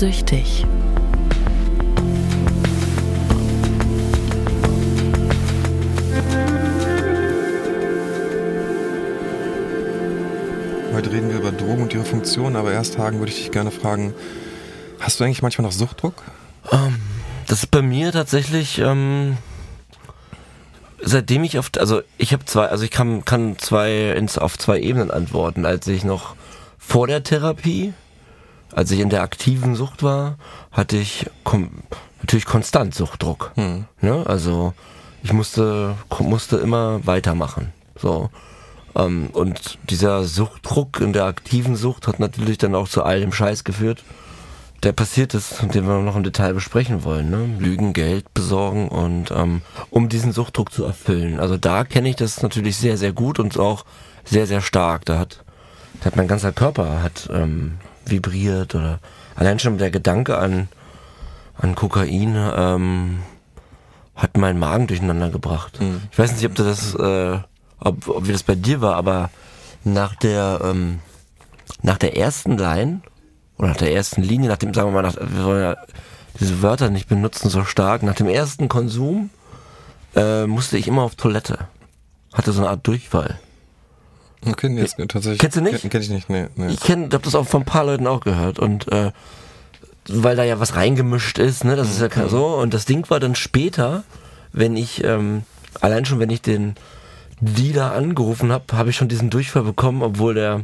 süchtig. Heute reden wir über Drogen und ihre Funktion, aber erst Hagen würde ich dich gerne fragen, hast du eigentlich manchmal noch Suchtdruck? Ähm, das ist bei mir tatsächlich, ähm, seitdem ich oft, also ich habe zwei, also ich kann, kann zwei ins, auf zwei Ebenen antworten, als ich noch vor der Therapie, als ich in der aktiven Sucht war, hatte ich natürlich konstant Suchtdruck. Hm. Ne? Also ich musste, musste immer weitermachen. So. Ähm, und dieser Suchtdruck in der aktiven Sucht hat natürlich dann auch zu all dem Scheiß geführt, der passiert ist und den wir noch im Detail besprechen wollen. Ne? Lügen, Geld besorgen und ähm, um diesen Suchtdruck zu erfüllen. Also da kenne ich das natürlich sehr, sehr gut und auch sehr, sehr stark. Da hat, da hat mein ganzer Körper hat ähm, vibriert oder allein schon der Gedanke an, an Kokain ähm, hat meinen Magen durcheinander gebracht. Mhm. Ich weiß nicht, ob du das, äh, ob, ob wie das bei dir war, aber nach der ähm, nach der ersten Line oder nach der ersten Linie, nach dem, sagen wir mal, nach, wir wollen ja diese Wörter nicht benutzen so stark, nach dem ersten Konsum äh, musste ich immer auf Toilette. Hatte so eine Art Durchfall. Okay, nee, jetzt, tatsächlich. Kennst du nicht? Kenn, kenn ich nicht, nee. nee. Ich kenne, hab das auch von ein paar Leuten auch gehört und äh, weil da ja was reingemischt ist, ne, das ist ja kein- so und das Ding war dann später, wenn ich ähm, allein schon, wenn ich den Dealer angerufen habe, habe ich schon diesen Durchfall bekommen, obwohl der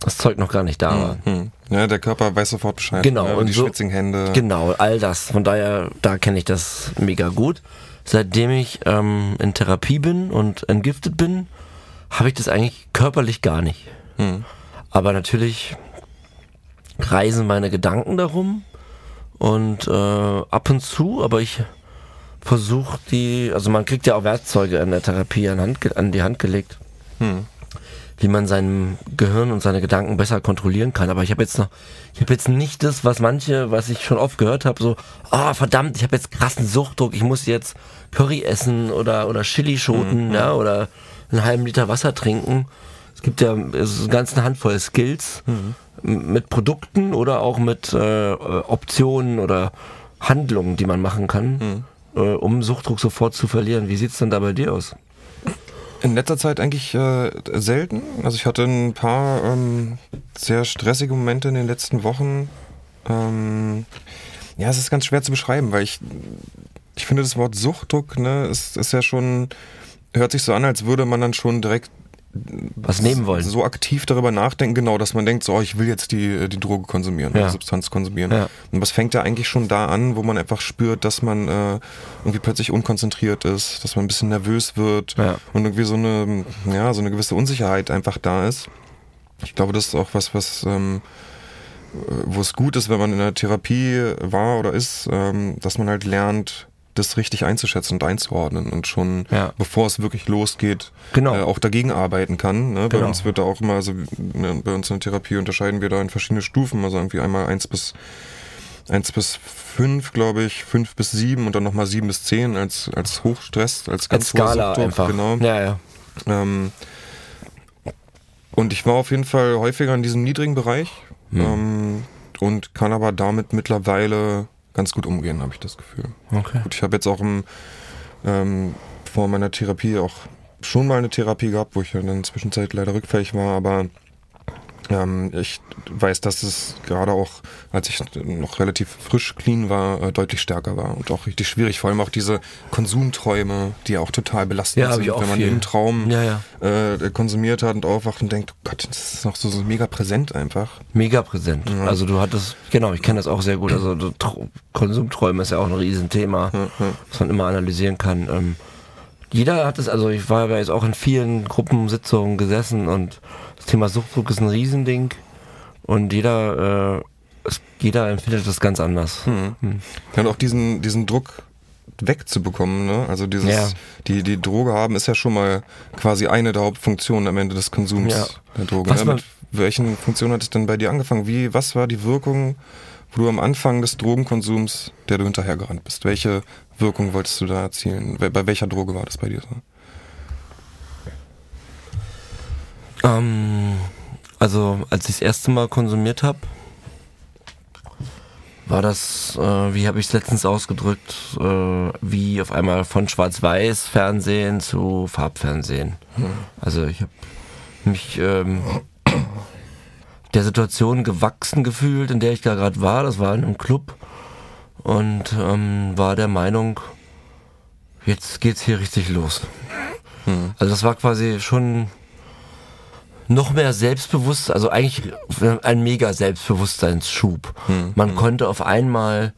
das Zeug noch gar nicht da war. Hm. Ja, der Körper weiß sofort Bescheid. Genau, Ne? und die so- schwitzigen Hände. Genau, all das. Von daher, da kenne ich das mega gut. Seitdem ich ähm, in Therapie bin und entgiftet bin, habe ich das eigentlich körperlich gar nicht. Hm. Aber natürlich reisen meine Gedanken darum und äh, ab und zu, aber ich versuche die, also man kriegt ja auch Werkzeuge in der Therapie an, Hand, an die Hand gelegt Hm. wie man sein Gehirn und seine Gedanken besser kontrollieren kann. Aber ich habe jetzt noch, ich habe jetzt nicht das, was manche, was ich schon oft gehört habe, so, ah verdammt, ich habe jetzt krassen Suchtdruck, ich muss jetzt Curry essen oder oder Chilischoten, ja, oder einen halben Liter Wasser trinken. Es gibt ja es eine ganze Handvoll Skills m- mit Produkten oder auch mit äh, äh, Optionen oder Handlungen, die man machen kann, äh, um Suchtdruck sofort zu verlieren. Wie sieht's denn da bei dir aus? In letzter Zeit eigentlich äh, selten. Also ich hatte ein paar ähm, sehr stressige Momente in den letzten Wochen. Ähm, ja, es ist ganz schwer zu beschreiben, weil ich, ich finde das Wort Suchtdruck, ne, ist, ist ja schon, hört sich so an, als würde man dann schon direkt Was nehmen wollen? so aktiv darüber nachdenken, genau, dass man denkt, so, oh, ich will jetzt die, die Droge konsumieren, Ja. die Substanz konsumieren. Ja. Und was fängt ja eigentlich schon da an, wo man einfach spürt, dass man äh, irgendwie plötzlich unkonzentriert ist, dass man ein bisschen nervös wird Ja. und irgendwie so eine, ja, so eine gewisse Unsicherheit einfach da ist. Ich glaube, das ist auch was, was, ähm, äh, wo es gut ist, wenn man in der Therapie war oder ist, ähm, dass man halt lernt, das richtig einzuschätzen und einzuordnen und schon, Ja. bevor es wirklich losgeht, Genau. äh, auch dagegen arbeiten kann. Ne? Bei Genau. uns wird da auch immer, also ne, bei uns in der Therapie unterscheiden wir da in verschiedene Stufen, also irgendwie einmal eins bis eins bis fünf, glaube ich, fünf bis sieben und dann nochmal sieben bis zehn als, als Hochstress, als ganz Als Skala Suchtdruck, einfach. Genau. Ja, ja. Ähm, und ich war auf jeden Fall häufiger in diesem niedrigen Bereich ähm, und kann aber damit mittlerweile ganz gut umgehen, habe ich das Gefühl. Okay. Gut, ich habe jetzt auch im, ähm, vor meiner Therapie auch schon mal eine Therapie gehabt, wo ich ja in der Zwischenzeit leider rückfällig war, aber ich weiß, dass es gerade auch, als ich noch relativ frisch clean war, äh, deutlich stärker war und auch richtig schwierig. Vor allem auch diese Konsumträume, die ja auch total belastend Ja, sind, wenn man viel. im Traum Ja, ja. Äh, konsumiert hat und aufwacht und denkt, oh Gott, das ist noch so, so mega präsent einfach. Mega präsent. Also du hattest, genau, ich kenne das auch sehr gut. Also so Tr- Konsumträume ist ja auch ein Riesenthema, was man immer analysieren kann. Ähm, jeder hat es, also ich war ja jetzt auch in vielen Gruppensitzungen gesessen und das Thema Suchtdruck ist ein Riesending und jeder, äh, es, jeder empfindet das ganz anders. Hm. Ja, und auch diesen, diesen Druck wegzubekommen, ne? Also dieses, Ja. die, die Droge haben ist ja schon mal quasi eine der Hauptfunktionen am Ende des Konsums Ja. der Droge. Was ne? Mit welchen Funktionen hat es denn bei dir angefangen? Wie, was war die Wirkung, wo du am Anfang des Drogenkonsums, der du hinterhergerannt bist? Welche Wirkung wolltest du da erzielen? Bei welcher Droge war das bei dir so? Ähm, also als ich das erste Mal konsumiert habe, war das, äh, wie habe ich es letztens ausgedrückt, äh, wie auf einmal von Schwarz-Weiß-Fernsehen zu Farbfernsehen. Hm. Also ich habe mich ähm, der Situation gewachsen gefühlt, in der ich da gerade war. Das war in einem Club und ähm, war der Meinung, jetzt geht's hier richtig los. Hm. Also das war quasi schon noch mehr selbstbewusst, also eigentlich ein mega Selbstbewusstseinsschub. Hm. Man hm. konnte auf einmal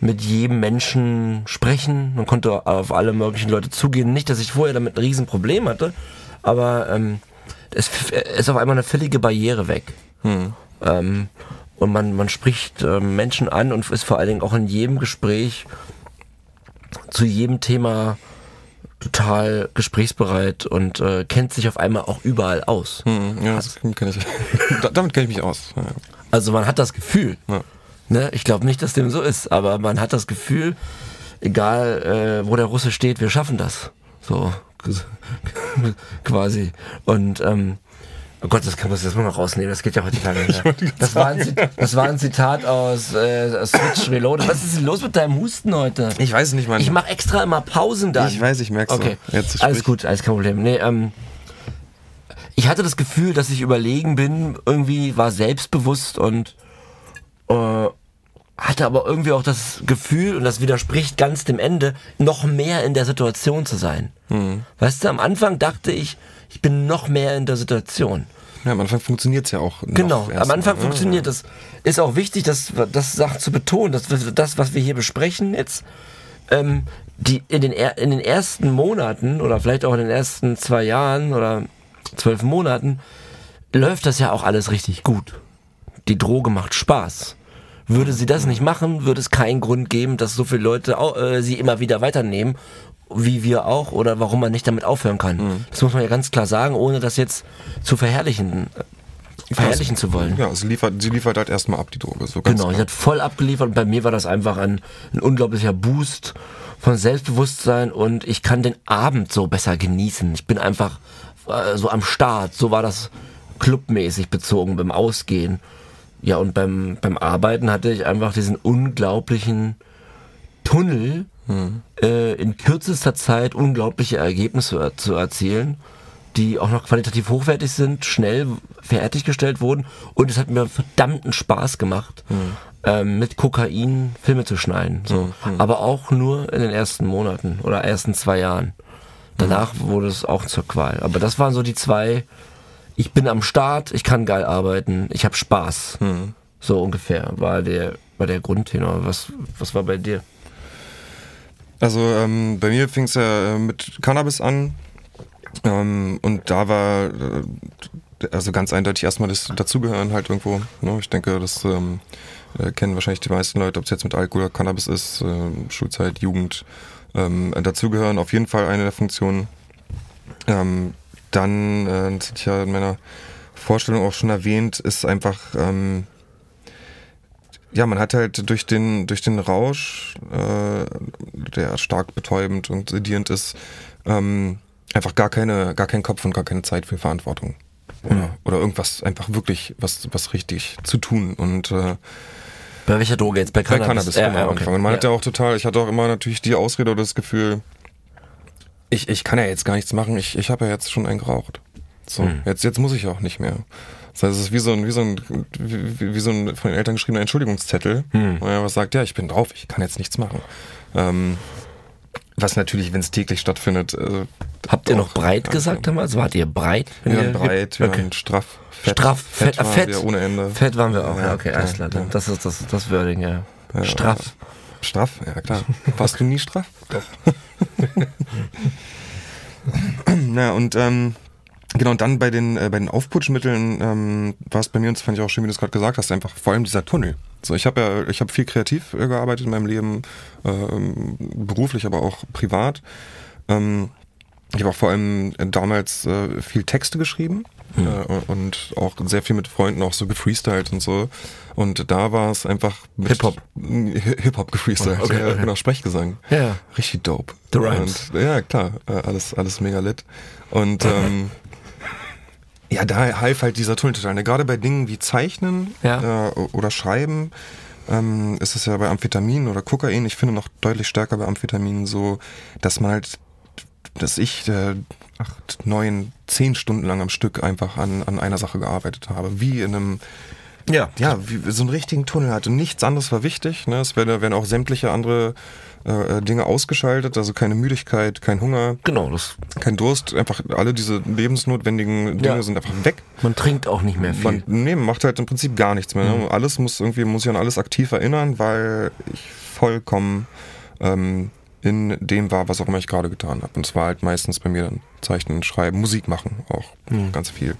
mit jedem Menschen sprechen, man konnte auf alle möglichen Leute zugehen. Nicht, dass ich vorher damit ein Riesenproblem hatte, aber ähm, es ist auf einmal eine völlige Barriere weg. Hm. Ähm, und man, man spricht äh, Menschen an und ist vor allen Dingen auch in jedem Gespräch zu jedem Thema total gesprächsbereit und äh, kennt sich auf einmal auch überall aus. Hm, ja, das kenn ich. Damit kenne ich mich aus. Ja. Also man hat das Gefühl. Ja. Ne? Ich glaube nicht, dass dem so ist, aber man hat das Gefühl, egal äh, wo der Russe steht, wir schaffen das. So quasi. Und ähm, Oh Gott, das kann man jetzt mal rausnehmen, das geht ja heute gar nicht mehr. Das war, ein, das war ein Zitat aus äh, Switch Reloaded. Was ist denn los mit deinem Husten heute? Ich weiß es nicht, Mann. Ich mache extra immer Pausen da. Ich weiß, ich merke Okay, Jetzt alles gut, alles kein Problem. Nee, ähm, ich hatte das Gefühl, dass ich überlegen bin, irgendwie war selbstbewusst und äh, hatte aber irgendwie auch das Gefühl, und das widerspricht ganz dem Ende, noch mehr in der Situation zu sein. Mhm. Weißt du, am Anfang dachte ich, ich bin noch mehr in der Situation. Ja, am Anfang funktioniert es ja auch. Genau, am Anfang mal. funktioniert das. Ist auch wichtig, das, das Sachen zu betonen, dass das, was wir hier besprechen jetzt, ähm, die in den, in den ersten Monaten oder vielleicht auch in den ersten zwei Jahren oder zwölf Monaten läuft das ja auch alles richtig gut. Die Droge macht Spaß. Würde sie das nicht machen, würde es keinen Grund geben, dass so viele Leute äh, sie immer wieder weiternehmen wie wir auch, oder warum man nicht damit aufhören kann. Mhm. Das muss man ja ganz klar sagen, ohne das jetzt zu verherrlichen, äh, verherrlichen zu wollen. Ja, sie liefert, sie liefert halt erstmal ab, die Droge. So genau, klar. sie hat voll abgeliefert und bei mir war das einfach ein, ein unglaublicher Boost von Selbstbewusstsein und ich kann den Abend so besser genießen. Ich bin einfach äh, so am Start. So war das clubmäßig bezogen beim Ausgehen. Ja, und beim, beim Arbeiten hatte ich einfach diesen unglaublichen Tunnel, mhm. äh, in kürzester Zeit unglaubliche Ergebnisse zu erzielen, die auch noch qualitativ hochwertig sind, schnell fertiggestellt wurden und es hat mir verdammten Spaß gemacht, mhm. ähm, mit Kokain Filme zu schneiden. So. Mhm. Aber auch nur in den ersten Monaten oder ersten zwei Jahren. Danach wurde es auch zur Qual. Aber das waren so die zwei. Ich bin am Start, ich kann geil arbeiten, ich habe Spaß. Mhm. So ungefähr war der, war der Grundtenor. Was, was war bei dir? Also ähm, bei mir fing es ja äh, mit Cannabis an. Ähm, und da war äh, also ganz eindeutig erstmal das Dazugehören halt irgendwo. Ne? Ich denke, das ähm, äh, kennen wahrscheinlich die meisten Leute, ob es jetzt mit Alkohol oder Cannabis ist, äh, Schulzeit, Jugend. Ähm, dazugehören auf jeden Fall eine der Funktionen. Ähm, dann, äh, das hatte ich ja in meiner Vorstellung auch schon erwähnt, ist einfach ähm, ja, man hat halt durch den, durch den Rausch, äh, der stark betäubend und sedierend ist, ähm, einfach gar keine, gar keinen Kopf und gar keine Zeit für Verantwortung. Oder, mhm. oder irgendwas einfach wirklich was, was richtig zu tun. Und äh, bei welcher Droge jetzt? Bei Cannabis? Bei Cannabis, genau, ja, okay. Man ja. hat ja auch total, ich hatte auch immer natürlich die Ausrede oder das Gefühl, ich, ich kann ja jetzt gar nichts machen, ich, ich habe ja jetzt schon einen geraucht. So, mhm. jetzt, jetzt muss ich auch nicht mehr. Das heißt, es ist wie so ein, wie so ein, wie, wie so ein von den Eltern geschriebener Entschuldigungszettel, hm. wo er was sagt, ja, ich bin drauf, ich kann jetzt nichts machen. Ähm, was natürlich, wenn es täglich stattfindet. Äh, Habt ihr noch breit gesagt damals? Wart ihr breit? Ja, ihr breit, wir okay. waren straff. Fett, straff, fett, fett, fett. Wir ohne Ende. Fett waren wir auch, ja, okay, alles klar. Ja. Das ist das, das Wording, ja. ja straff. Straff, ja klar. Warst du nie straff? Doch. Na, und ähm, Genau, und dann bei den, äh, bei den Aufputschmitteln ähm, war es bei mir, und das fand ich auch schön, wie du es gerade gesagt hast, einfach vor allem dieser Tunnel. So, ich habe ja, ich habe viel kreativ äh, gearbeitet in meinem Leben, äh, beruflich, aber auch privat. Ähm, ich habe auch vor allem damals äh, viel Texte geschrieben mhm. äh, und auch sehr viel mit Freunden auch so gefreestylt und so. Und da war es einfach Hip-Hop. Hip-Hop gefreestylt, okay, okay. genau, Sprechgesang. Ja. Richtig dope. The Rhymes. Und, ja, klar, äh, alles, alles mega lit. Und ähm, ja, da half halt dieser Tunnel total. Ne? Gerade bei Dingen wie Zeichnen ja. äh, oder Schreiben ähm, ist es ja bei Amphetamin oder Kokain, ich finde noch deutlich stärker bei Amphetamin so, dass man halt, dass ich äh, acht, neun, zehn Stunden lang am Stück einfach an, an einer Sache gearbeitet habe, wie in einem Ja. ja, wie so einen richtigen Tunnel hatte. Nichts anderes war wichtig. Ne? Es werden, werden auch sämtliche andere äh, Dinge ausgeschaltet, also keine Müdigkeit, kein Hunger, Genau, das, kein Durst. Einfach alle diese lebensnotwendigen Dinge Ja. sind einfach weg. man trinkt auch nicht mehr viel. Man nee, man macht halt im Prinzip gar nichts mehr. Mhm. Ne? Alles muss irgendwie, muss ich an alles aktiv erinnern, weil ich vollkommen ähm, in dem war, was auch immer ich gerade getan habe. Und es war halt meistens bei mir dann Zeichnen, Schreiben, Musik machen auch Mhm. ganz viel.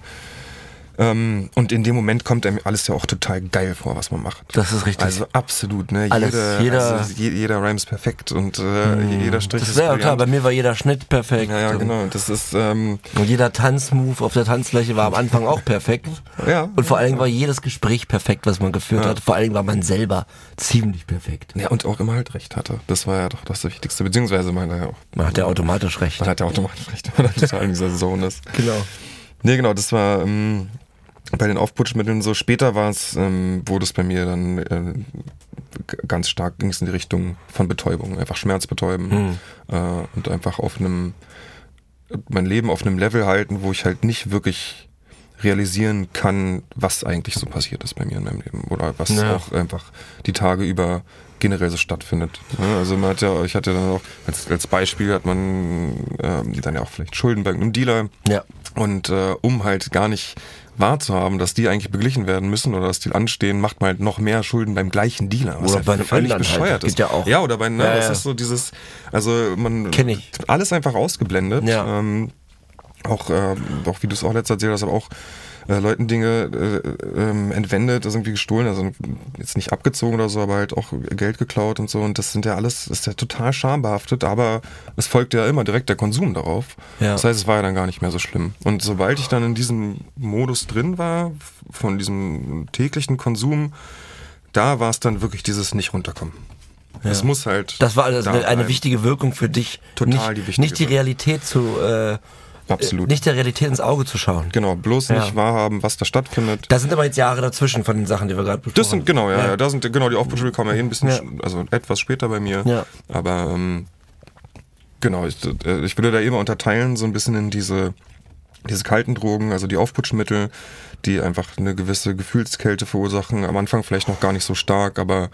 Ähm, und in dem Moment kommt einem alles ja auch total geil vor, was man macht. Das ist richtig. Also absolut, ne? Alles, jeder, jeder- also je, jeder Rhyme ist perfekt und äh, jeder Strich das ist ist ja klar, bei mir war jeder Schnitt perfekt. Ja, ja, und- genau. Das ist, ähm, Und jeder Tanzmove auf der Tanzfläche war am Anfang auch perfekt. ja. Und vor allen Dingen war jedes Gespräch perfekt, was man geführt hat. Vor allen Dingen war man selber ziemlich perfekt. Ja, und auch immer halt recht hatte. Das war ja doch das Wichtigste. Beziehungsweise man ja auch. Man hat ja automatisch recht. Man hat ja automatisch recht, wenn man total in dieser Zone ist. Genau. Nee, genau, das war ähm, bei den Aufputschmitteln so. Später war es, ähm, wurde es bei mir dann äh, ganz stark, ging es in die Richtung von Betäubung. Einfach Schmerz betäuben äh, und einfach auf einem, mein Leben auf einem Level halten, wo ich halt nicht wirklich realisieren kann, was eigentlich so passiert ist bei mir in meinem Leben oder was Ja. auch einfach die Tage über generell so stattfindet. Also man hat ja, ich hatte dann auch als, als Beispiel hat man ähm, dann ja auch vielleicht Schulden bei irgendeinem Dealer Ja. und äh, um halt gar nicht wahrzuhaben, dass die eigentlich beglichen werden müssen oder dass die anstehen, macht man halt noch mehr Schulden beim gleichen Dealer. Was Oder halt bei einem völlig halt. bescheuert Geht ist. ja auch. Ja, oder bei, ne, Ja, das ja. ist so dieses, also man Kenn ich. alles einfach ausgeblendet. Ja. Ähm, auch, äh, auch wie du es auch letztes erzählt hast, aber auch äh, Leuten Dinge äh, ähm, entwendet, also irgendwie gestohlen, also jetzt nicht abgezogen oder so, aber halt auch Geld geklaut und so. Und das sind ja alles, ist ja total schambehaftet, aber es folgt ja immer direkt der Konsum darauf. Ja. Das heißt, es war ja dann gar nicht mehr so schlimm. Und sobald ich dann in diesem Modus drin war, von diesem täglichen Konsum, da war es dann wirklich dieses nicht runterkommen. Es muss halt. Das war also da eine, eine wichtige Wirkung für dich. Total nicht, die wichtige Nicht die Wirkung. Realität zu, äh, Absolut. nicht der Realität ins Auge zu schauen. Genau, bloß Ja. nicht wahrhaben, was da stattfindet. Da sind aber jetzt Jahre dazwischen von den Sachen, die wir gerade besprochen Das sind, genau, ja, Ja. da sind, genau, die Aufbauschule kommen ja eh ein bisschen, also etwas später bei mir. Ja. Aber, ähm, genau, ich, äh, ich würde da immer unterteilen, so ein bisschen in diese, diese kalten Drogen, also die Aufputschmittel, die einfach eine gewisse Gefühlskälte verursachen. Am Anfang vielleicht noch gar nicht so stark, aber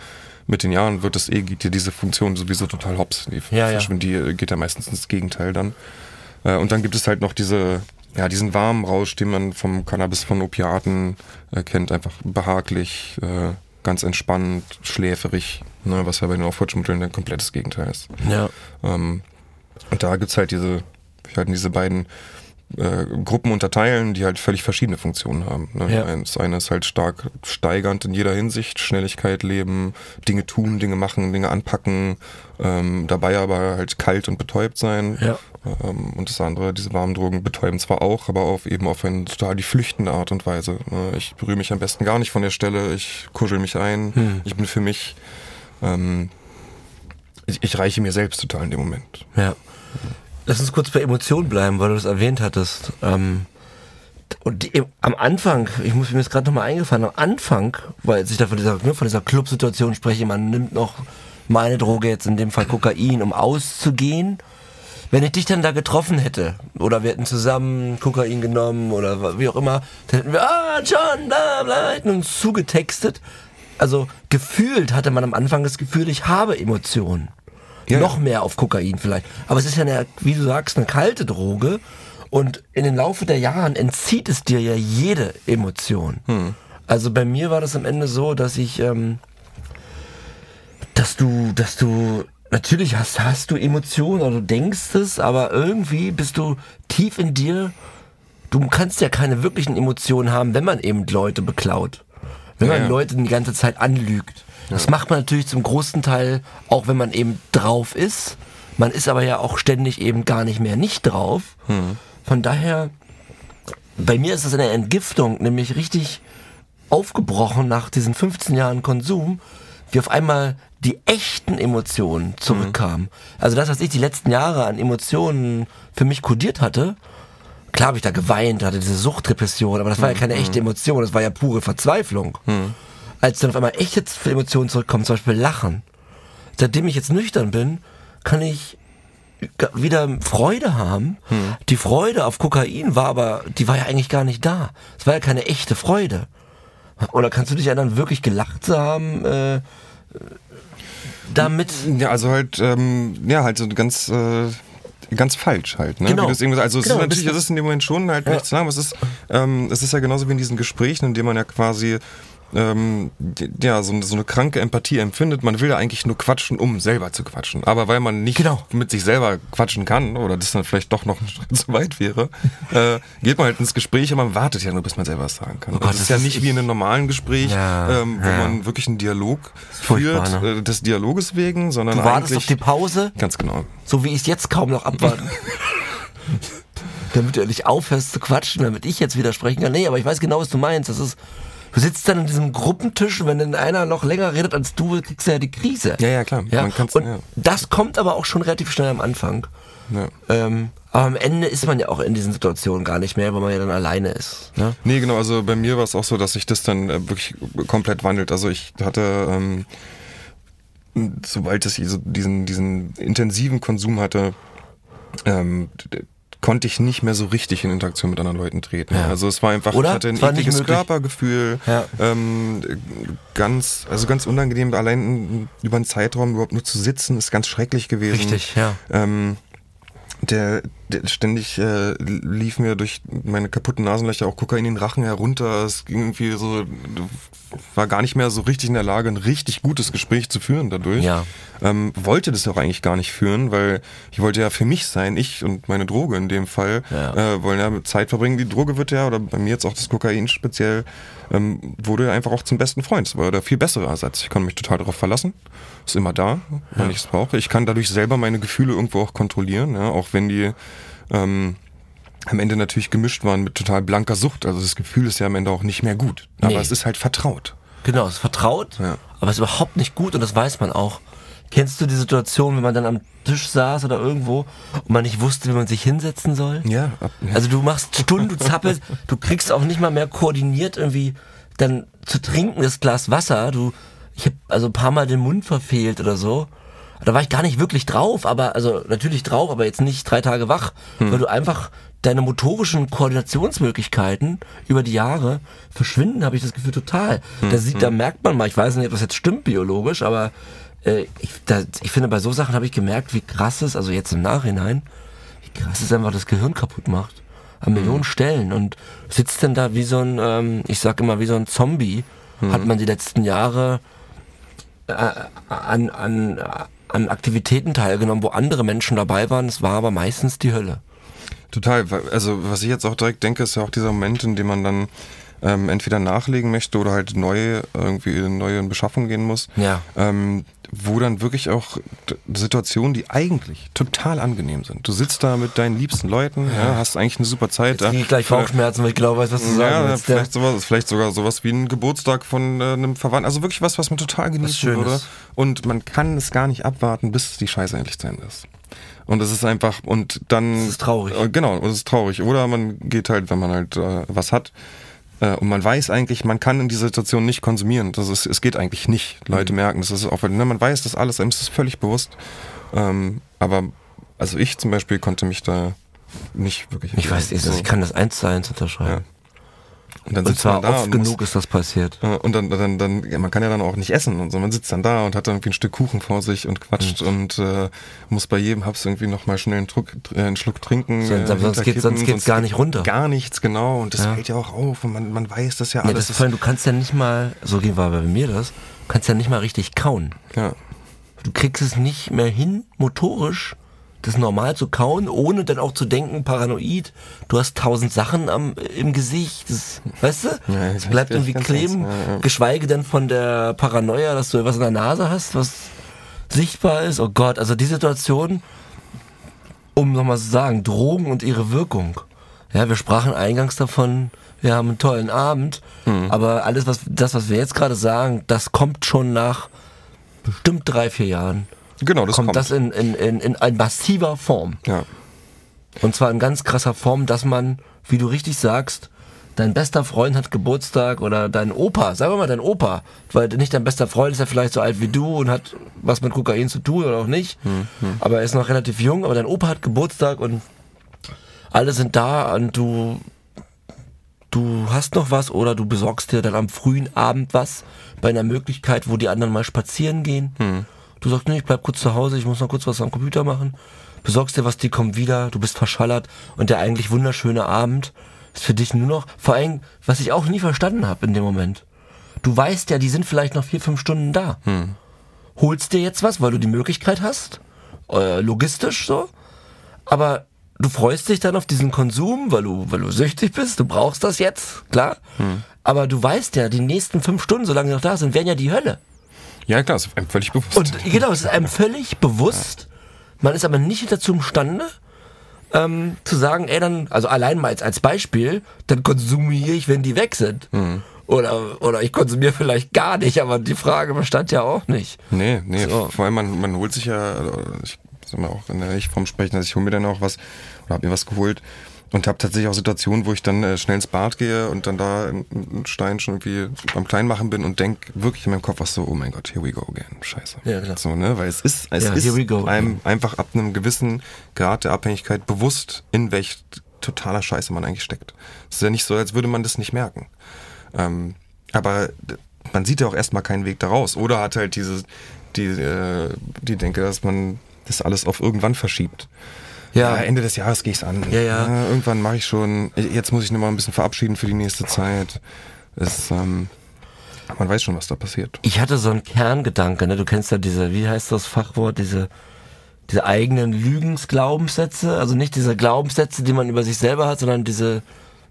mit den Jahren wird es eh, geht dir diese Funktion sowieso total hops. Die, Ja, ja. die äh, geht ja meistens ins Gegenteil dann. Äh, Und dann gibt es halt noch diese, ja, diesen warmen Rausch, den man vom Cannabis, von Opiaten äh, kennt. Einfach behaglich, äh, ganz entspannt, schläferig, ne, was ja bei den Aufputschmitteln ein komplettes Gegenteil ist. Ja. Ähm, und da gibt's halt diese, halt diese beiden äh, Gruppen unterteilen, die halt völlig verschiedene Funktionen haben. Ne? Ja. Das eine ist halt stark steigernd in jeder Hinsicht, Schnelligkeit leben, Dinge tun, Dinge machen, Dinge anpacken, ähm, dabei aber halt kalt und betäubt sein. Ja. Ähm, und das andere, diese warmen Drogen betäuben zwar auch, aber auf eben auf eine total die flüchtende Art und Weise. Ne? Ich berühre mich am besten gar nicht von der Stelle, ich kuschel mich ein, Hm. ich bin für mich. Ähm, ich, ich reiche mir selbst total in dem Moment. Ja. Lass uns kurz bei Emotionen bleiben, weil du das erwähnt hattest. Ähm, und die, am Anfang, ich muss mir jetzt gerade nochmal eingefallen, am Anfang, weil ich da von dieser, ne, von dieser Clubsituation spreche, man nimmt noch meine Droge, jetzt in dem Fall Kokain, um auszugehen. Wenn ich dich dann da getroffen hätte, oder wir hätten zusammen Kokain genommen oder wie auch immer, dann hätten wir, ah, John, bla, bla, hätten uns zugetextet. Also gefühlt hatte man am Anfang das Gefühl, ich habe Emotionen. Ja. Noch mehr auf Kokain vielleicht. Aber es ist ja, eine, wie du sagst, eine kalte Droge. Und in den Laufe der Jahren entzieht es dir ja jede Emotion. Also bei mir war das am Ende so, dass ich, ähm, dass du, dass du, natürlich hast, hast du Emotionen oder du denkst es, aber irgendwie bist du tief in dir, du kannst ja keine wirklichen Emotionen haben, wenn man eben Leute beklaut. Wenn Ja, man. Leute die ganze Zeit anlügt. Das macht man natürlich zum großen Teil, auch wenn man eben drauf ist. Man ist aber ja auch ständig eben gar nicht mehr nicht drauf. Von daher, bei mir ist das eine Entgiftung, nämlich richtig aufgebrochen nach diesen 15 Jahren Konsum, wie auf einmal die echten Emotionen zurückkamen. Also das, was ich die letzten Jahre an Emotionen für mich kodiert hatte, klar habe ich da geweint, hatte diese Suchtrepression, aber das war ja keine echte Emotion, das war ja pure Verzweiflung. Als dann auf einmal echte Emotionen zurückkommen, zum Beispiel Lachen. Seitdem ich jetzt nüchtern bin, kann ich wieder Freude haben. Die Freude auf Kokain war aber, die war ja eigentlich gar nicht da. Es war ja keine echte Freude. Oder kannst du dich erinnern, wirklich gelacht zu haben, äh, damit? Ja, also halt, ähm, ja, halt so ganz, äh, ganz falsch halt, ne? Genau. Also es Genau, ist natürlich, es ist in dem Moment schon halt nichts zu sagen, aber es ist, ähm, es ist ja genauso wie in diesen Gesprächen, in denen man ja quasi ähm, ja, so, eine- so eine kranke Empathie empfindet. Man will ja eigentlich nur quatschen, um selber zu quatschen. Aber weil man nicht Genau. mit sich selber quatschen kann, oder das dann vielleicht doch noch einen Schritt zu weit wäre, äh, geht man halt ins Gespräch und man wartet ja nur, bis man selber was sagen kann. Oh Gott, das ist das ja ist- nicht wie in einem normalen Gespräch, Ja, ähm, wo ja. man wirklich einen Dialog führt, ne? äh, des Dialoges wegen, sondern Du wartest auf die Pause, Ganz genau. so wie ich es jetzt kaum noch abwarten. damit du endlich aufhörst zu quatschen, damit ich jetzt widersprechen kann. Nee, aber ich weiß genau, was du meinst. Das ist, du sitzt dann an diesem Gruppentisch und wenn dann einer noch länger redet als du, kriegst du ja die Krise. Ja, ja, klar. Ja? Man kann's- und ja. das kommt aber auch schon relativ schnell am Anfang. Ja. Ähm, aber am Ende ist man ja auch in diesen Situationen gar nicht mehr, weil man ja dann alleine ist. Ne? Nee, genau, also bei mir war es auch so, dass sich das dann äh, wirklich komplett wandelt. Also ich hatte, ähm, sobald ich so diesen, diesen intensiven Konsum hatte, ähm, konnte ich nicht mehr so richtig in Interaktion mit anderen Leuten treten. Ja. Also es war einfach, Oder? ich hatte ein ekliges. Körpergefühl, Ja. ähm, ganz, also ganz unangenehm, allein über einen Zeitraum überhaupt nur zu sitzen, ist ganz schrecklich gewesen. Richtig, ja. Ähm, der ständig äh, lief mir durch meine kaputten Nasenlöcher auch Kokain in den Rachen herunter. Es ging irgendwie so, war gar nicht mehr so richtig in der Lage, ein richtig gutes Gespräch zu führen dadurch. Ja. Ähm, wollte das auch eigentlich gar nicht führen, weil ich wollte ja für mich sein, ich und meine Droge in dem Fall, Ja. äh, wollen ja Zeit verbringen. Die Droge wird ja, oder bei mir jetzt auch das Kokain speziell, ähm, wurde ja einfach auch zum besten Freund. Es war der viel bessere Ersatz. Ich kann mich total darauf verlassen. Ist immer da, wenn ich es brauche. Ich kann dadurch selber meine Gefühle irgendwo auch kontrollieren, ja, auch wenn die ähm, am Ende natürlich gemischt waren mit total blanker Sucht. Also das Gefühl ist ja am Ende auch nicht mehr gut. Aber Nee. es ist halt vertraut. Genau, es ist vertraut, Ja. aber es ist überhaupt nicht gut und das weiß man auch. Kennst du die Situation, wenn man dann am Tisch saß oder irgendwo und man nicht wusste, wie man sich hinsetzen soll? Ja, ab, ja. Also du machst Stunden, du zappelst, du kriegst auch nicht mal mehr koordiniert irgendwie dann zu trinken das Glas Wasser. Du, ich habe also ein paar Mal den Mund verfehlt oder so. Da war ich gar nicht wirklich drauf, aber also natürlich drauf, aber jetzt nicht drei Tage wach, weil du einfach deine motorischen Koordinationsmöglichkeiten über die Jahre verschwinden, habe ich das Gefühl total. Da sieht, da merkt man mal, ich weiß nicht, ob das jetzt stimmt biologisch, aber äh, ich, da, ich finde, bei so Sachen habe ich gemerkt, wie krass es, also jetzt im Nachhinein, wie krass es einfach das Gehirn kaputt macht. An Millionen Stellen und sitzt dann da wie so ein, ähm, ich sag immer, wie so ein Zombie, hat man die letzten Jahre äh, an, an, an Aktivitäten teilgenommen, wo andere Menschen dabei waren. Es war aber meistens die Hölle. Total. Also was ich jetzt auch direkt denke, ist ja auch dieser Moment, in dem man dann ähm, entweder nachlegen möchte oder halt neu irgendwie in neue in Beschaffung gehen muss. Ja. Ähm, wo dann wirklich auch Situationen, die eigentlich total angenehm sind. Du sitzt da mit deinen liebsten Leuten, ja, hast eigentlich eine super Zeit. Jetzt ich gleich Bauchschmerzen, weil ich genau weiß, was du sagen ja, willst. vielleicht, sowas, vielleicht sogar sowas wie ein Geburtstag von äh, einem Verwandten. Also wirklich was, was man total genießen würde. Und man kann es gar nicht abwarten, bis die Scheiße endlich zu Ende ist. Und es ist einfach, und dann. Es ist traurig. Äh, genau, es ist traurig. Oder man geht halt, wenn man halt äh, was hat. Äh, und man weiß eigentlich, man kann in dieser Situation nicht konsumieren. Das ist, es geht eigentlich nicht. Leute Mhm. merken, das ist auch, ne, man weiß das alles, einem ist das völlig bewusst. Ähm, aber, also ich zum Beispiel konnte mich da nicht wirklich. Ich weiß also ich kann das eins zu eins unterschreiben. Und dann Und sitzt man zwar da oft und muss- genug ist das passiert. Und dann, dann, dann, ja, man kann ja dann auch nicht essen und so. Man sitzt dann da und hat dann irgendwie ein Stück Kuchen vor sich und quatscht Mhm. und äh, muss bei jedem Haps irgendwie nochmal schnell einen, Druck, äh, einen Schluck trinken. Sonst- äh, sonst hinterkippen, sonst geht's gar nicht runter. Gar nichts, genau. Und das Ja. fällt ja auch auf und man, man weiß das ja Ja, alles. das ist, vor allem, du kannst ja nicht mal, so war bei mir das, du kannst ja nicht mal richtig kauen. ja. Du kriegst es nicht mehr hin, motorisch, das normal zu kauen, ohne dann auch zu denken, paranoid, du hast tausend Sachen am, im Gesicht, das, weißt du? Ja, es bleibt irgendwie kleben, ja, ja. geschweige denn von der Paranoia, dass du was in der Nase hast, was sichtbar ist. Oh Gott, also die Situation, um nochmal zu sagen, Drogen und ihre Wirkung. Ja, wir sprachen eingangs davon, wir haben einen tollen Abend, Mhm. aber alles, was, das, was wir jetzt gerade sagen, das kommt schon nach bestimmt drei, vier Jahren. Genau, das kommt, kommt. das in, in, in, in, in massiver Form. ja. Und zwar in ganz krasser Form, dass man, wie du richtig sagst, dein bester Freund hat Geburtstag oder dein Opa, sagen wir mal dein Opa, weil nicht dein bester Freund ist ja vielleicht so alt wie du und hat was mit Kokain zu tun oder auch nicht, Hm, aber er ist noch relativ jung, aber dein Opa hat Geburtstag und alle sind da und du du hast noch was oder du besorgst dir dann am frühen Abend was bei einer Möglichkeit, wo die anderen mal spazieren gehen. Du sagst, nee, ich bleib kurz zu Hause, ich muss noch kurz was am Computer machen. Besorgst dir was, die kommen wieder, du bist verschallert und der eigentlich wunderschöne Abend ist für dich nur noch, vor allem, was ich auch nie verstanden habe in dem Moment. Du weißt ja, die sind vielleicht noch vier, fünf Stunden da. Holst dir jetzt was, weil du die Möglichkeit hast, äh, logistisch so, aber du freust dich dann auf diesen Konsum, weil du, weil du süchtig bist, du brauchst das jetzt, klar. Aber du weißt ja, die nächsten fünf Stunden, solange die noch da sind, werden ja die Hölle. Ja, klar, ist einem völlig bewusst. Und genau, es ist einem völlig bewusst. Man ist aber nicht dazu imstande, ähm, zu sagen, ey, dann, also allein mal als, als Beispiel, dann konsumiere ich, wenn die weg sind. Oder, oder ich konsumiere vielleicht gar nicht, aber die Frage bestand ja auch nicht. Nee, nee, So. vor allem man, man holt sich ja, äh, ich sag mal auch, wenn ich vom Sprechen, also ich hole mir dann auch was oder hab mir was geholt und habe tatsächlich auch Situationen, wo ich dann äh, schnell ins Bad gehe und dann da in, in Stein schon irgendwie beim Kleinmachen bin und denk wirklich in meinem Kopf was so, oh mein Gott, here we go again, scheiße. Ja, klar. So, ne, weil es ist, es Ja, ist einem einfach ab einem gewissen Grad der Abhängigkeit bewusst, in welch totaler Scheiße man eigentlich steckt. Es ist ja nicht so, als würde man das nicht merken. Ähm, aber man sieht ja auch erstmal keinen Weg daraus. Oder hat halt diese, die, äh, die Denke, dass man das alles auf irgendwann verschiebt. Ja. Ja, Ende des Jahres gehe ich's an. Ja, ja. irgendwann mache ich schon. Jetzt muss ich noch mal ein bisschen verabschieden für die nächste Zeit. Es, ähm, man weiß schon, was da passiert. Ich hatte so einen Kerngedanke, ne? Du kennst ja diese, wie heißt das Fachwort, diese, diese eigenen Lügensglaubenssätze, also nicht diese Glaubenssätze, die man über sich selber hat, sondern diese,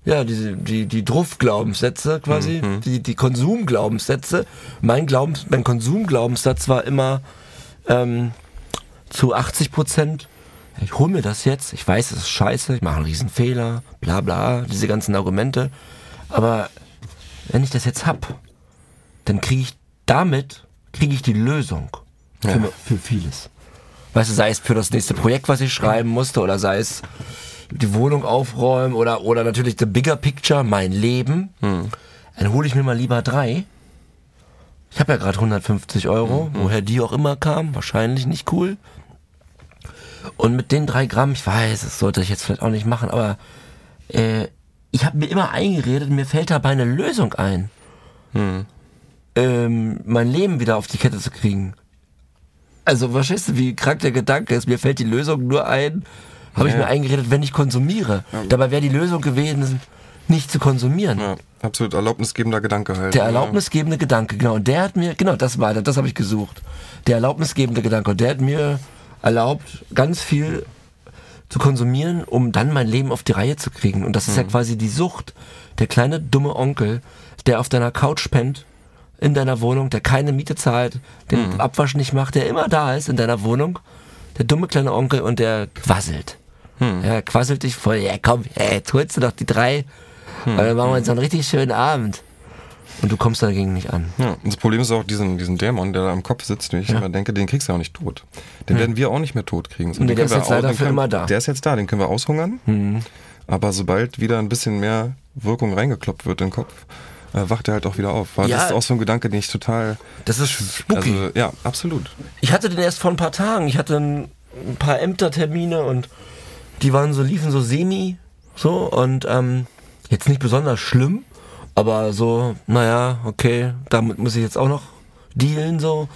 ja, diese, die, die Druff-Glaubenssätze quasi, die, die Konsumglaubenssätze. Mein Glaubens, mein Konsumglaubenssatz war immer, ähm, zu 80 Prozent, ich hol mir das jetzt, ich weiß, es ist scheiße, ich mache einen riesen Fehler, bla bla, diese ganzen Argumente, aber wenn ich das jetzt hab, dann kriege ich damit, kriege ich die Lösung für, Ja. für vieles. Weißt du, sei es für das nächste Projekt, was ich schreiben musste, oder sei es die Wohnung aufräumen, oder, oder natürlich the bigger picture, mein Leben, dann hole ich mir mal lieber drei. Ich habe ja gerade 150 Euro, woher die auch immer kamen, wahrscheinlich nicht cool. Und mit den drei Gramm, ich weiß, das sollte ich jetzt vielleicht auch nicht machen, aber äh, ich habe mir immer eingeredet, mir fällt dabei eine Lösung ein, ähm, mein Leben wieder auf die Kette zu kriegen. Also, verstehst du, wie krank der Gedanke ist? Mir fällt die Lösung nur ein, habe ich Ja. mir eingeredet, wenn ich konsumiere. Dabei wäre die Lösung gewesen, nicht zu konsumieren. Ja, absolut erlaubnisgebender Gedanke halt. Der Ja. erlaubnisgebende Gedanke, genau. Und der hat mir, genau, das war, das habe ich gesucht. Der erlaubnisgebende Gedanke. Und der hat mir erlaubt, ganz viel zu konsumieren, um dann mein Leben auf die Reihe zu kriegen. Und das ist ja quasi die Sucht. Der kleine dumme Onkel, der auf deiner Couch pennt, in deiner Wohnung, der keine Miete zahlt, den Abwasch nicht macht, der immer da ist in deiner Wohnung. Der dumme kleine Onkel und der quasselt. Ja, quasselt dich voll. Ja, komm, ja, jetzt holst du doch die drei. Und dann machen wir uns einen richtig schönen Abend. Und du kommst dagegen nicht an. Ja, und das Problem ist auch diesen, diesen Dämon, der da im Kopf sitzt, wie ich immer denke, den kriegst du auch nicht tot. Den werden wir auch nicht mehr tot kriegen. So, Nee, den der ist jetzt leider den für können, immer da. Mhm. Der ist jetzt da, den können wir aushungern. Aber sobald wieder ein bisschen mehr Wirkung reingekloppt wird in den Kopf, äh, wacht er halt auch wieder auf. Weil Ja. das ist auch so ein Gedanke, den ich total... Das ist spooky. Also, ja, absolut. ich hatte den erst vor ein paar Tagen. Ich hatte ein, ein paar Ämtertermine und die waren so, liefen so semi, so und ähm, jetzt nicht besonders schlimm, aber so, naja, okay, damit muss ich jetzt auch noch dealen, so.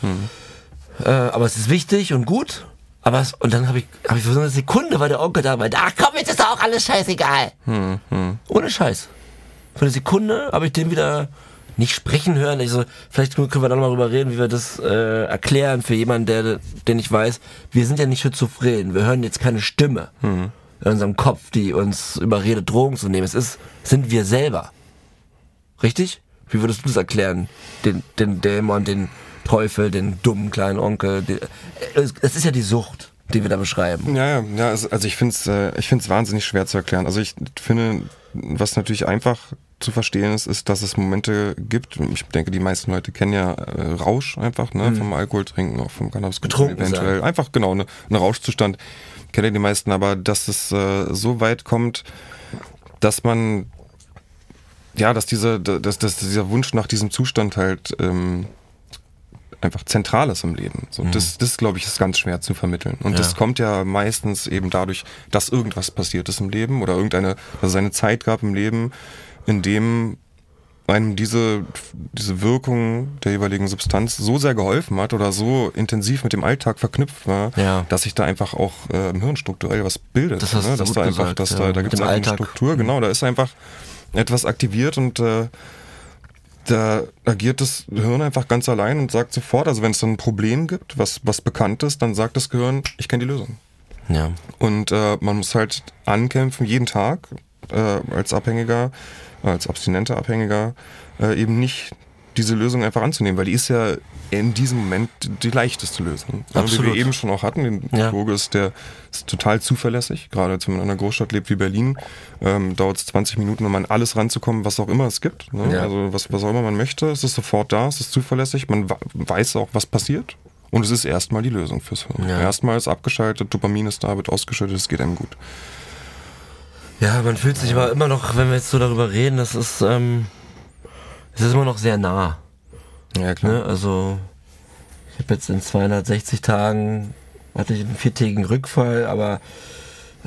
Äh, aber es ist wichtig und gut. Aber es, und dann habe ich, hab ich für so eine Sekunde, weil der Onkel da war, ach komm, jetzt ist doch auch alles scheißegal. Ohne Scheiß. Für eine Sekunde habe ich den wieder nicht sprechen hören. Also, vielleicht können wir dann mal drüber reden, wie wir das äh, erklären für jemanden, der, der nicht weiß. Wir sind ja nicht schizophren. Wir hören jetzt keine Stimme in unserem Kopf, die uns überredet, Drogen zu nehmen. Es ist, sind wir selber. Richtig? Wie würdest du das erklären? Den, den Dämon, den Teufel, den dummen kleinen Onkel. Den, es ist ja die Sucht, die wir da beschreiben. Ja, ja, also ich finde es äh, ich find's wahnsinnig schwer zu erklären. Also ich finde, was natürlich einfach zu verstehen ist, ist, dass es Momente gibt. Ich denke, die meisten Leute kennen ja äh, Rausch einfach, ne, vom Alkohol trinken, auch vom Cannabis Betrunken eventuell. sein. Einfach genau, ne, ein Rauschzustand kennen ja die meisten, aber dass es äh, so weit kommt, dass man ja, dass, diese, dass, dass dieser Wunsch nach diesem Zustand halt ähm, einfach zentral ist im Leben. So, mhm. Das, das glaube ich, ist ganz schwer zu vermitteln. Und ja. das kommt ja meistens eben dadurch, dass irgendwas passiert ist im Leben oder irgendeine, dass es eine Zeit gab im Leben, in dem einem diese, diese Wirkung der jeweiligen Substanz so sehr geholfen hat oder so intensiv mit dem Alltag verknüpft war, ja. dass sich da einfach auch äh, im Hirn strukturell was bildet. Das ne? dass da einfach, gesagt, dass ja. da, da gibt es eine Struktur, genau, da ist einfach etwas aktiviert und äh, da agiert das Gehirn einfach ganz allein und sagt sofort, also wenn es ein Problem gibt, was, was bekannt ist, dann sagt das Gehirn, ich kenne die Lösung. Ja. Und äh, man muss halt ankämpfen, jeden Tag, äh, als Abhängiger, als abstinenter Abhängiger, äh, eben nicht diese Lösung einfach anzunehmen, weil die ist ja in diesem Moment die leichteste Lösung. Absolut. Wie wir eben schon auch hatten, den ja. Droge ist der ist total zuverlässig, gerade als man in einer Großstadt lebt wie Berlin, ähm, dauert es 20 Minuten, um an alles ranzukommen, was auch immer es gibt. Ne? Ja. Also was, was auch immer man möchte, es ist sofort da, es ist zuverlässig, man weiß auch, was passiert. Und es ist erstmal die Lösung fürs Hirn. Ja. Erstmal ist abgeschaltet, Dopamin ist da, wird ausgeschüttet, es geht einem gut. Ja, man fühlt sich aber immer noch, wenn wir jetzt so darüber reden, das ist, ähm, es ist immer noch sehr nah. Ja, klar. Ne? Also, ich habe jetzt in 260 Tagen, hatte ich einen viertägigen Rückfall, aber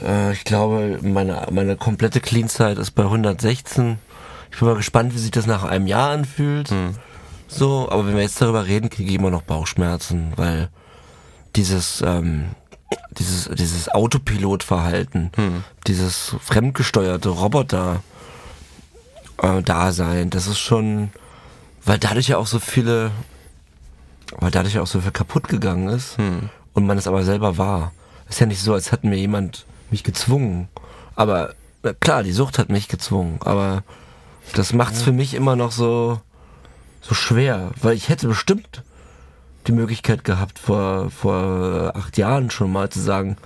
äh, ich glaube, meine, meine komplette Clean-Zeit ist bei 116. Ich bin mal gespannt, wie sich das nach einem Jahr anfühlt. Hm. So, aber wenn wir jetzt darüber reden, kriege ich immer noch Bauchschmerzen, weil dieses, ähm, dieses, dieses Autopilotverhalten, hm. dieses fremdgesteuerte Roboter, äh, Dasein, das ist schon, weil dadurch ja auch so viele, weil dadurch ja auch so viel kaputt gegangen ist hm. und man es aber selber war. Ist ja nicht so, als hätte mir jemand mich gezwungen. Aber klar, die Sucht hat mich gezwungen, aber das macht es ja. für mich immer noch so, so schwer, weil ich hätte bestimmt die Möglichkeit gehabt, vor, vor acht Jahren schon mal zu sagen,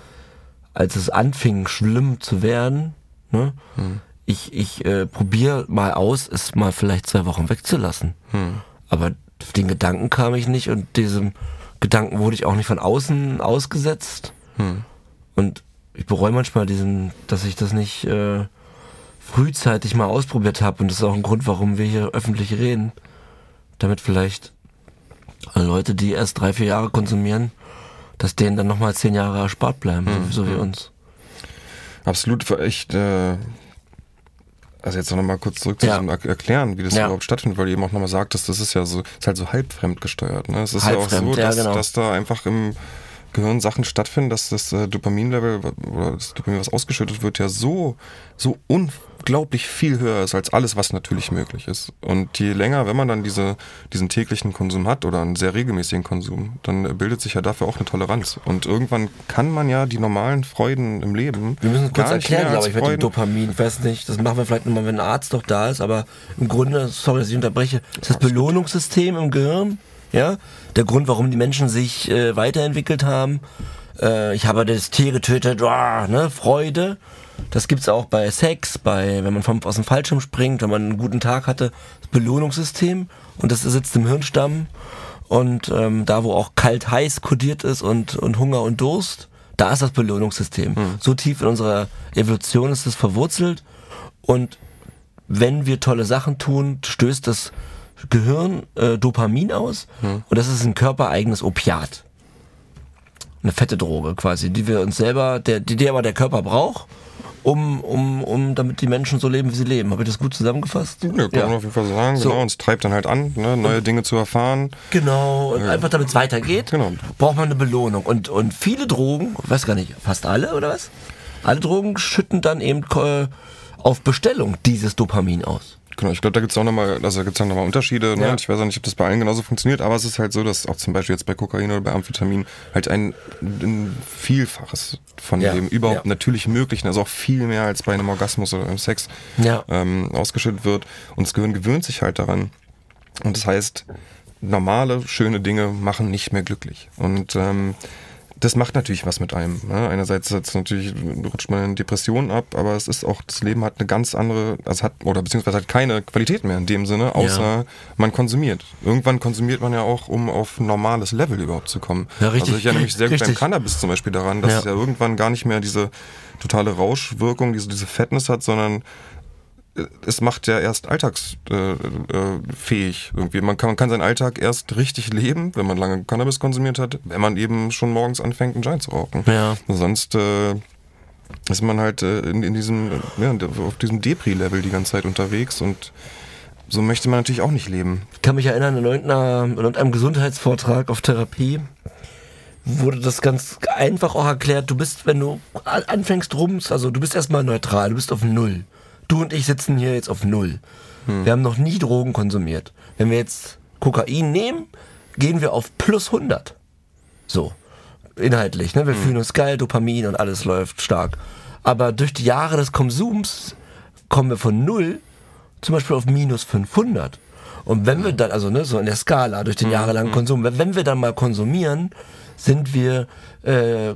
als es anfing, schlimm zu werden, ne, hm ich, ich äh, probiere mal aus, es mal vielleicht zwei Wochen wegzulassen. Hm. Aber den Gedanken kam ich nicht und diesem Gedanken wurde ich auch nicht von außen ausgesetzt. Hm. Und ich bereue manchmal diesen, dass ich das nicht äh, frühzeitig mal ausprobiert habe. Und das ist auch ein Grund, warum wir hier öffentlich reden. Damit vielleicht Leute, die erst drei, vier Jahre konsumieren, dass denen dann nochmal zehn Jahre erspart bleiben, hm. so, so, wie hm. uns. Absolut, echt äh, also jetzt noch mal kurz zurück zu ja. erklären, wie das ja. überhaupt stattfindet, weil du eben auch nochmal sagtest, das ist ja so, ist halt so halb fremdgesteuert. Ne? Es ist halb ja auch fremd, so, dass, ja, genau. dass da einfach im Gehirn Sachen stattfinden, dass das äh, Dopaminlevel oder das Dopamin, was ausgeschüttet wird, ja so, so unglaublich viel höher ist als alles, was natürlich möglich ist. Und je länger, wenn man dann diese, diesen täglichen Konsum hat oder einen sehr regelmäßigen Konsum, dann bildet sich ja dafür auch eine Toleranz. Und irgendwann kann man ja die normalen Freuden im Leben. Wir müssen kurz erklären, glaube ich, mit dem Dopamin. Ich weiß nicht, das machen wir vielleicht nochmal, wenn ein Arzt doch da ist, aber im Grunde, sorry, dass ich unterbreche, ist das Belohnungssystem im Gehirn ja, der Grund, warum die Menschen sich äh, weiterentwickelt haben. Äh, ich habe das Tier getötet, oh, ne, Freude. Das gibt's auch bei Sex, bei, wenn man vom, aus dem Fallschirm springt, wenn man einen guten Tag hatte, das Belohnungssystem und das sitzt im Hirnstamm und ähm, da, wo auch kalt-heiß kodiert ist und, und Hunger und Durst, da ist das Belohnungssystem. Hm. So tief in unserer Evolution ist es verwurzelt und wenn wir tolle Sachen tun, stößt das Gehirn äh, Dopamin aus hm. und das ist ein körpereigenes Opiat. Eine fette Droge quasi, die wir uns selber, der, die, die aber der Körper braucht, um, um, um damit die Menschen so leben, wie sie leben. Habe ich das gut zusammengefasst? Ja, kann ja. man auf jeden Fall sagen, so. genau. Und es treibt dann halt an, ne, neue Dinge zu erfahren. Genau, und ja. einfach damit es weitergeht, genau. braucht man eine Belohnung. Und, und viele Drogen, ich weiß gar nicht, fast alle oder was? Alle Drogen schütten dann eben äh, auf Bestellung dieses Dopamin aus. Genau, ich glaube, da gibt es auch nochmal, also gibt's auch nochmal Unterschiede. Ne? Ja. Ich weiß auch nicht, ob das bei allen genauso funktioniert, aber es ist halt so, dass auch zum Beispiel jetzt bei Kokain oder bei Amphetamin halt ein, ein Vielfaches von ja. dem überhaupt ja. natürlich Möglichen, also auch viel mehr als bei einem Orgasmus oder einem Sex ähm, ausgeschüttet wird. Und das Gehirn gewöhnt sich halt daran. Und das heißt, normale, schöne Dinge machen nicht mehr glücklich. Und ähm, das macht natürlich was mit einem. Ne? Einerseits natürlich rutscht man in Depressionen ab, aber es ist auch, das Leben hat eine ganz andere, also hat, oder beziehungsweise hat keine Qualität mehr in dem Sinne, außer ja. man konsumiert. Irgendwann konsumiert man ja auch, um auf ein normales Level überhaupt zu kommen. Ja, richtig. Also ich erinnere mich sehr gut beim Cannabis zum Beispiel daran, dass ja. es ja irgendwann gar nicht mehr diese totale Rauschwirkung, diese, diese Fettness hat, sondern es macht ja erst alltagsfähig äh, äh, irgendwie. Man kann, man kann seinen Alltag erst richtig leben, wenn man lange Cannabis konsumiert hat, wenn man eben schon morgens anfängt, einen Joint zu rauchen. Ja. Sonst äh, ist man halt äh, in, in diesem, ja, auf diesem Depri-Level die ganze Zeit unterwegs und so möchte man natürlich auch nicht leben. Ich kann mich erinnern, in irgendeinem Gesundheitsvortrag auf Therapie wurde das ganz einfach auch erklärt. Du bist, wenn du anfängst rums, also du bist erstmal neutral, du bist auf Null. Du und ich sitzen hier jetzt auf Null. Hm. Wir haben noch nie Drogen konsumiert. Wenn wir jetzt Kokain nehmen, gehen wir auf plus 100. So. Inhaltlich, ne? Wir hm. fühlen uns geil, Dopamin und alles läuft stark. Aber durch die Jahre des Konsums kommen wir von Null zum Beispiel auf minus 500. Und wenn wir dann, also ne, so in der Skala durch den hm. jahrelangen hm. Konsum, wenn wir dann mal konsumieren, sind wir äh,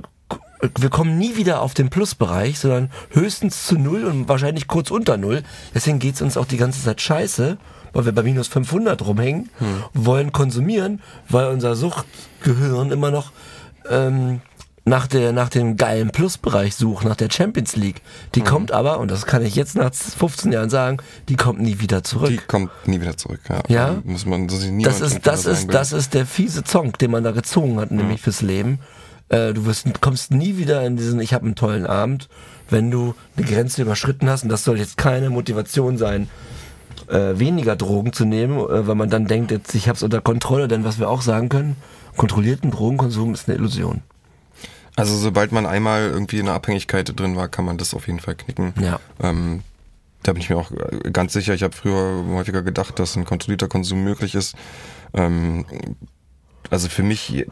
wir kommen nie wieder auf den Plusbereich, sondern höchstens zu Null und wahrscheinlich kurz unter Null. Deswegen geht's uns auch die ganze Zeit scheiße, weil wir bei minus 500 rumhängen, hm. wollen konsumieren, weil unser Suchtgehirn immer noch ähm, nach, der, nach dem geilen Plusbereich sucht, nach der Champions League. Die hm. kommt aber, und das kann ich jetzt nach 15 Jahren sagen, die kommt nie wieder zurück. Die kommt nie wieder zurück, ja. ja? Muss man, das, das ist, das ist, das ist der fiese Zonk, den man da gezogen hat, nämlich hm. fürs Leben. Äh, du wirst, kommst nie wieder in diesen, ich habe einen tollen Abend, wenn du eine Grenze überschritten hast. Und das soll jetzt keine Motivation sein, äh, weniger Drogen zu nehmen, äh, weil man dann denkt, jetzt ich habe es unter Kontrolle. Denn was wir auch sagen können, kontrollierten Drogenkonsum ist eine Illusion. Also sobald man einmal irgendwie in einer Abhängigkeit drin war, kann man das auf jeden Fall knicken. Ja. Ähm, da bin ich mir auch ganz sicher. Ich habe früher häufiger gedacht, dass ein kontrollierter Konsum möglich ist. Ähm, also für mich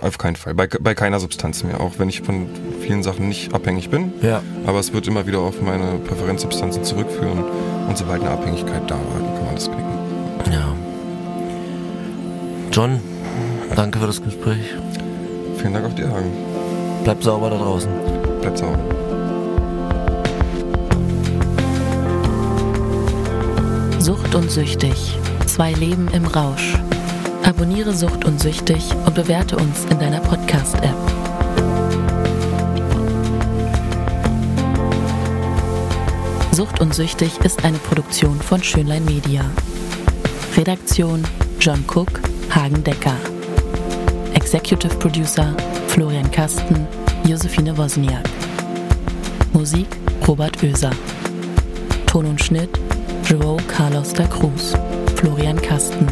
auf keinen Fall. Bei, bei keiner Substanz mehr. Auch wenn ich von vielen Sachen nicht abhängig bin. Ja. Aber es wird immer wieder auf meine Präferenzsubstanzen zurückführen. Und sobald eine Abhängigkeit da war, kann man das knicken. Ja. John, danke für das Gespräch. Vielen Dank auf die Hagen. Bleib sauber da draußen. Bleib sauber. Sucht und süchtig. Zwei Leben im Rausch. Abonniere Sucht und Süchtig und bewerte uns in deiner Podcast-App. Sucht und Süchtig ist eine Produktion von Schönlein Media. Redaktion John Cook, Hagen Decker. Executive Producer Florian Kasten, Josephine Wozniak. Musik Robert Oeser. Ton und Schnitt Joao Carlos da Cruz, Florian Kasten.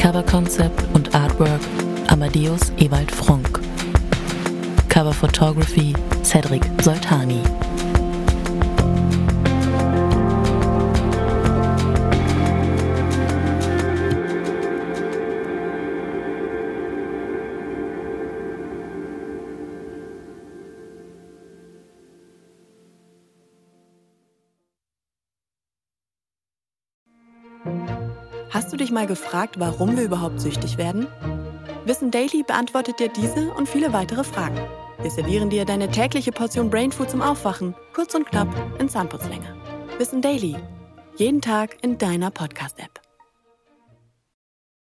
Cover Concept und Artwork Amadeus Ewald Fronk. Cover Photography Cedric Soltani. Dich mal gefragt, warum wir überhaupt süchtig werden? Wissen Daily beantwortet dir diese und viele weitere Fragen. Wir servieren dir deine tägliche Portion Brainfood zum Aufwachen, kurz und knapp in Zahnputzlänge. Wissen Daily. Jeden Tag in deiner Podcast-App.